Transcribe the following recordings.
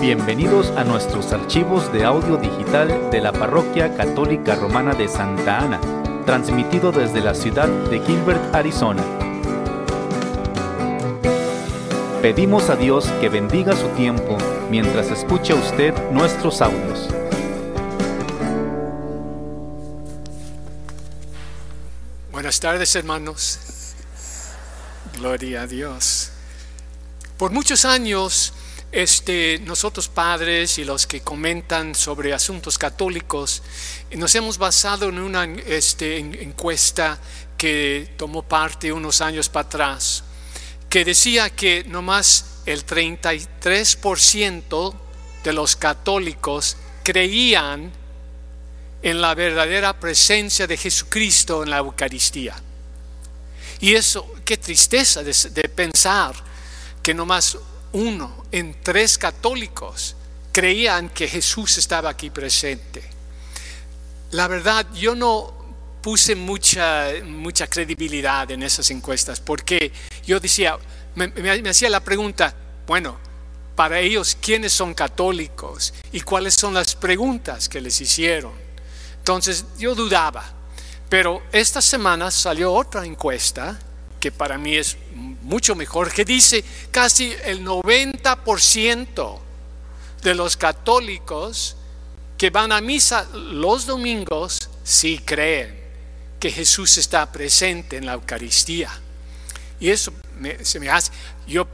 Bienvenidos a nuestros archivos de audio digital de la Parroquia Católica Romana de Santa Ana, transmitido desde la ciudad de Gilbert, Arizona. Pedimos a Dios que bendiga su tiempo mientras escucha usted nuestros audios. Buenas tardes hermanos. Gloria a Dios. Por muchos años este, nosotros padres y los que comentan sobre asuntos católicos, nos hemos basado en una este, encuesta que tomó parte unos años para atrás, que decía que nomás el 33% de los católicos creían en la verdadera presencia de Jesucristo en la Eucaristía. Y eso, qué tristeza de, de pensar que nomás uno en tres católicos creían que Jesús estaba aquí presente. La verdad, yo no puse mucha, mucha credibilidad en esas encuestas porque yo decía, me, hacía la pregunta, bueno, para ellos, ¿quiénes son católicos? ¿Y cuáles son las preguntas que les hicieron? Entonces yo dudaba. Pero esta semana salió otra encuesta que para mí es mucho mejor, que dice casi el 90% de los católicos que van a misa los domingos sí creen que Jesús está presente en la Eucaristía. Y eso se me hace, yo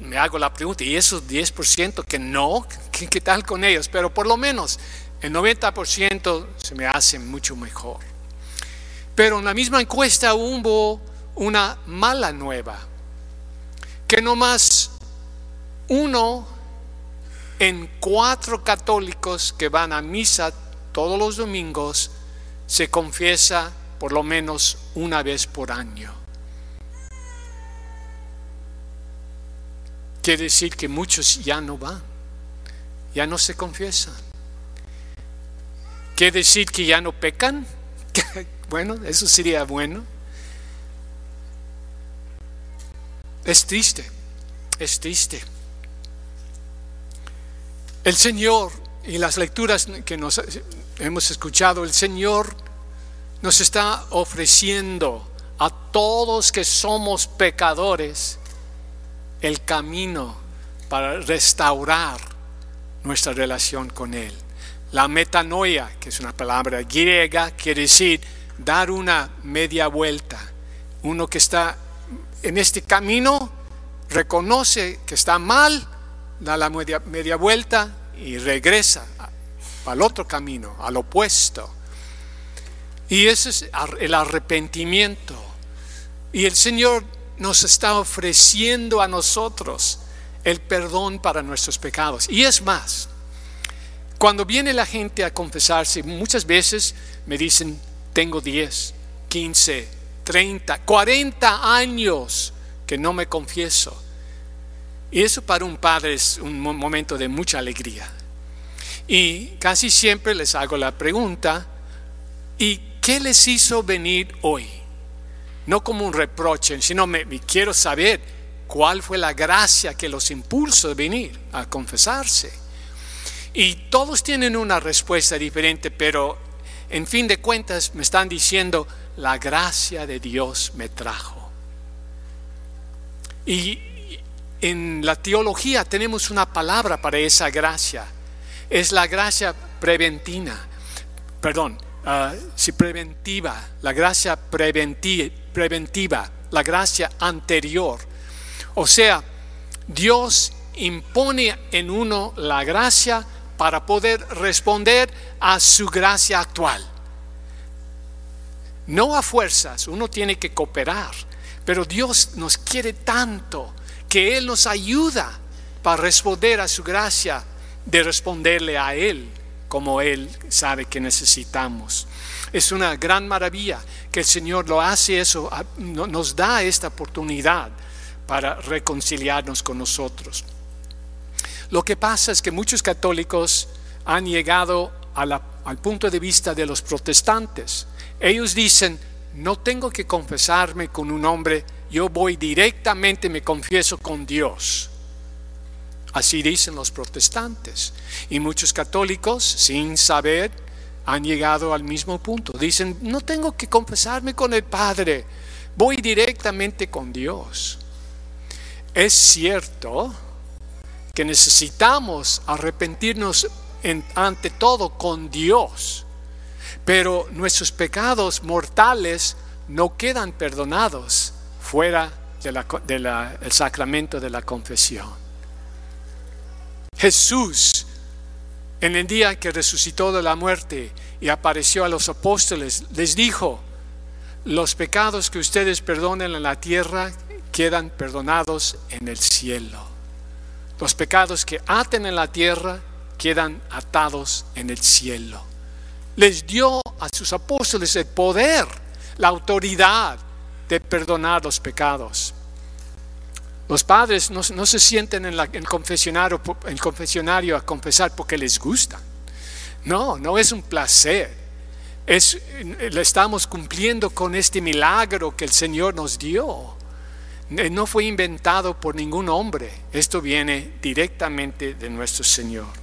me hago la pregunta, ¿y esos 10% que no? ¿Qué, ¿Qué, tal con ellos? Pero por lo menos el 90% se me hace mucho mejor. Pero en la misma encuesta hubo una mala nueva, que no más uno en cuatro católicos que van a misa todos los domingos se confiesa por lo menos una vez por año. Quiere decir que muchos ya no van, ya no se confiesan. Quiere decir que ya no pecan. bueno, eso sería bueno. Es triste, es triste. El Señor, y las lecturas que nos hemos escuchado, el Señor nos está ofreciendo a todos que somos pecadores el camino para restaurar nuestra relación con Él. La metanoia, que es una palabra griega, quiere decir dar una media vuelta. Uno que está en este camino reconoce que está mal, da la media, vuelta y regresa al otro camino, al opuesto. Y ese es el arrepentimiento. Y el Señor nos está ofreciendo a nosotros el perdón para nuestros pecados. Y es más, cuando viene la gente a confesarse, muchas veces me dicen, tengo 10, 15, 30, 40 años que no me confieso. Y eso para un padre es un momento de mucha alegría. Y casi siempre les hago la pregunta, ¿y qué les hizo venir hoy? No como un reproche, sino me, quiero saber cuál fue la gracia que los impulsó a venir a confesarse. Y todos tienen una respuesta diferente, pero en fin de cuentas me están diciendo, la gracia de Dios me trajo. Y en la teología tenemos una palabra para esa gracia. Es la gracia preventiva, perdón, uh, si preventiva, la gracia preventiva, la gracia anterior. O sea, Dios impone en uno la gracia para poder responder a su gracia actual. No a fuerzas, uno tiene que cooperar, pero Dios nos quiere tanto que Él nos ayuda para responder a su gracia, de responderle a Él como Él sabe que necesitamos. Es una gran maravilla que el Señor lo hace eso, nos da esta oportunidad para reconciliarnos con nosotros. Lo que pasa es que muchos católicos han llegado al punto de vista de los protestantes ellos dicen, no tengo que confesarme con un hombre, yo voy directamente, me confieso con Dios. Así dicen los protestantes. Y muchos católicos, sin saber, han llegado al mismo punto. Dicen, no tengo que confesarme con el Padre, voy directamente con Dios. Es cierto que necesitamos arrepentirnos ante todo con Dios, pero nuestros pecados mortales no quedan perdonados fuera del sacramento de la confesión. Jesús, en el día que resucitó de la muerte y apareció a los apóstoles, les dijo, los pecados que ustedes perdonen en la tierra quedan perdonados en el cielo. Los pecados que aten en la tierra quedan atados en el cielo. Les dio a sus apóstoles el poder, la autoridad de perdonar los pecados. Los padres no, se sienten en, el confesionario, a confesar porque les gusta. No, no es un placer. Es, le estamos cumpliendo con este milagro que el Señor nos dio. Eh, no fue inventado por ningún hombre. Esto viene directamente de nuestro Señor.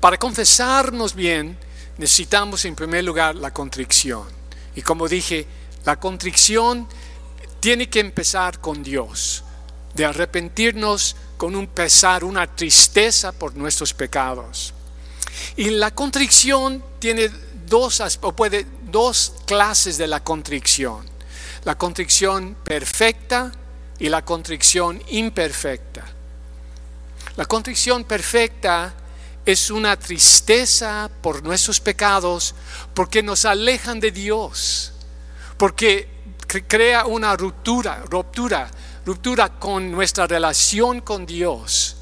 Para confesarnos bien, necesitamos en primer lugar la contrición. Y como dije, la contrición tiene que empezar con Dios, de arrepentirnos con un pesar, una tristeza por nuestros pecados. Y la contrición tiene dos, o puede, dos clases de la contrición. La contrición perfecta y la contrición imperfecta. La contrición perfecta es una tristeza por nuestros pecados porque nos alejan de Dios, porque crea una ruptura, ruptura, ruptura con nuestra relación con Dios.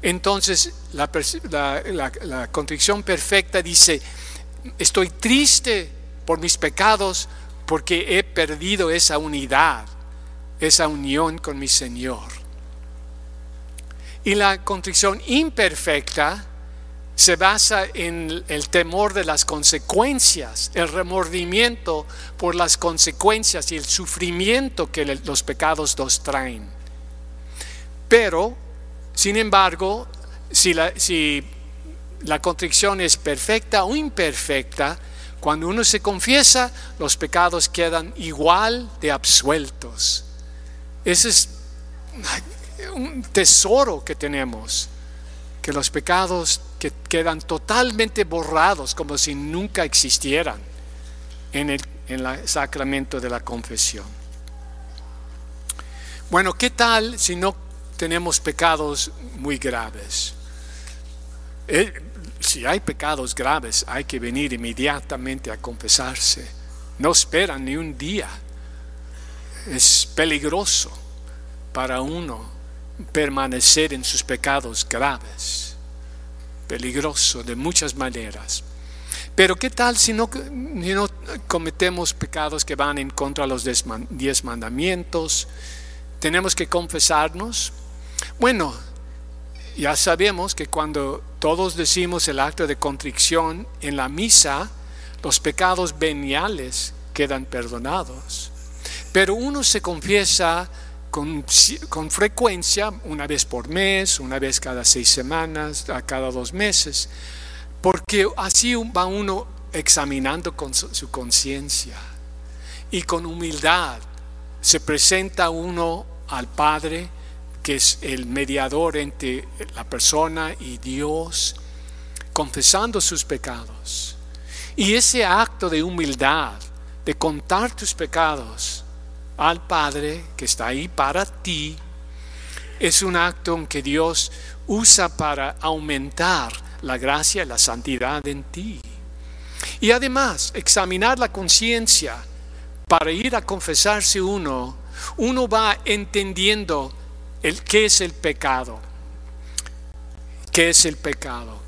Entonces la, contrición perfecta dice, estoy triste por mis pecados porque he perdido esa unidad, esa unión con mi Señor. Y la contrición imperfecta se basa en el temor de las consecuencias, el remordimiento por las consecuencias y el sufrimiento que los pecados nos traen. Pero, sin embargo, si la, si la contrición es perfecta o imperfecta, cuando uno se confiesa, los pecados quedan igual de absueltos. Ese es un tesoro que tenemos, que los pecados que quedan totalmente borrados como si nunca existieran en el, en sacramento de la confesión. Bueno, ¿qué tal si no tenemos pecados muy graves? Eh, si hay pecados graves, hay que venir inmediatamente a confesarse. No esperan ni un día. Es peligroso para uno permanecer en sus pecados graves peligroso de muchas maneras. Pero ¿qué tal si no, no, cometemos pecados que van en contra de los diez mandamientos? ¿Tenemos que confesarnos? Bueno, ya sabemos que cuando todos decimos el acto de contrición en la misa, los pecados veniales quedan perdonados. Pero uno se confiesa con, frecuencia, una vez por mes, una vez cada seis semanas, a cada dos meses, porque así va uno examinando con su, conciencia y con humildad se presenta uno al Padre, que es el mediador entre la persona y Dios, confesando sus pecados. Y ese acto de humildad, de contar tus pecados, al Padre que está ahí para ti, es un acto en que Dios usa para aumentar la gracia y la santidad en ti. Y además, examinar la conciencia para ir a confesarse uno, uno va entendiendo el, qué es el pecado. ¿Qué es el pecado?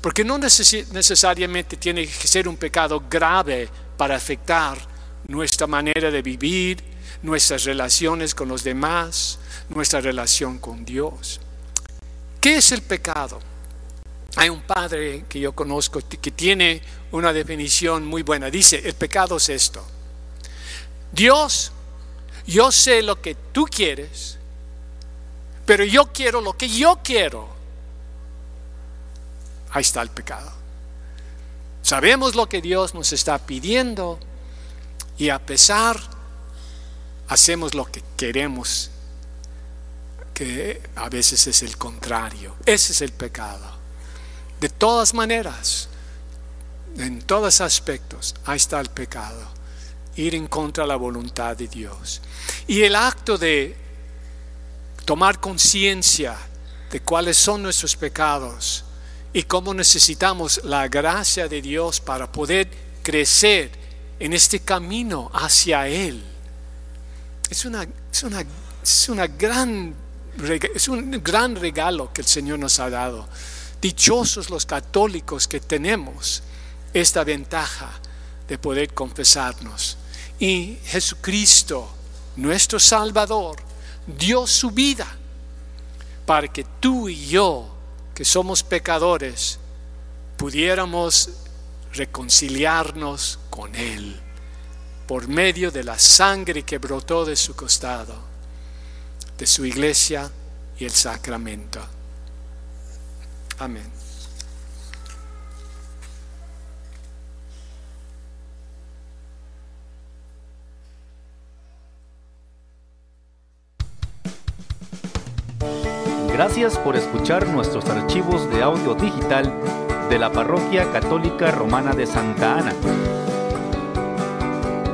Porque no necesariamente tiene que ser un pecado grave para afectar nuestra manera de vivir, nuestras relaciones con los demás, nuestra relación con Dios. ¿Qué es el pecado? Hay un padre que yo conozco que tiene una definición muy buena. Dice, el pecado es esto. Dios, yo sé lo que tú quieres, pero yo quiero lo que yo quiero. Ahí está el pecado. Sabemos lo que Dios nos está pidiendo y a pesar hacemos lo que queremos, que a veces es el contrario. Ese es el pecado. De todas maneras, en todos aspectos, ahí está el pecado. Ir en contra de la voluntad de Dios. Y el acto de tomar conciencia de cuáles son nuestros pecados y cómo necesitamos la gracia de Dios para poder crecer en este camino hacia Él. Es, una, es, una, es, una gran, es un gran regalo que el Señor nos ha dado. Dichosos los católicos que tenemos esta ventaja de poder confesarnos. Y Jesucristo, nuestro Salvador, dio su vida para que tú y yo, que somos pecadores, pudiéramos reconciliarnos con Él por medio de la sangre que brotó de su costado, de su iglesia y el sacramento. Amén. Gracias por escuchar nuestros archivos de audio digital de la Parroquia Católica Romana de Santa Ana.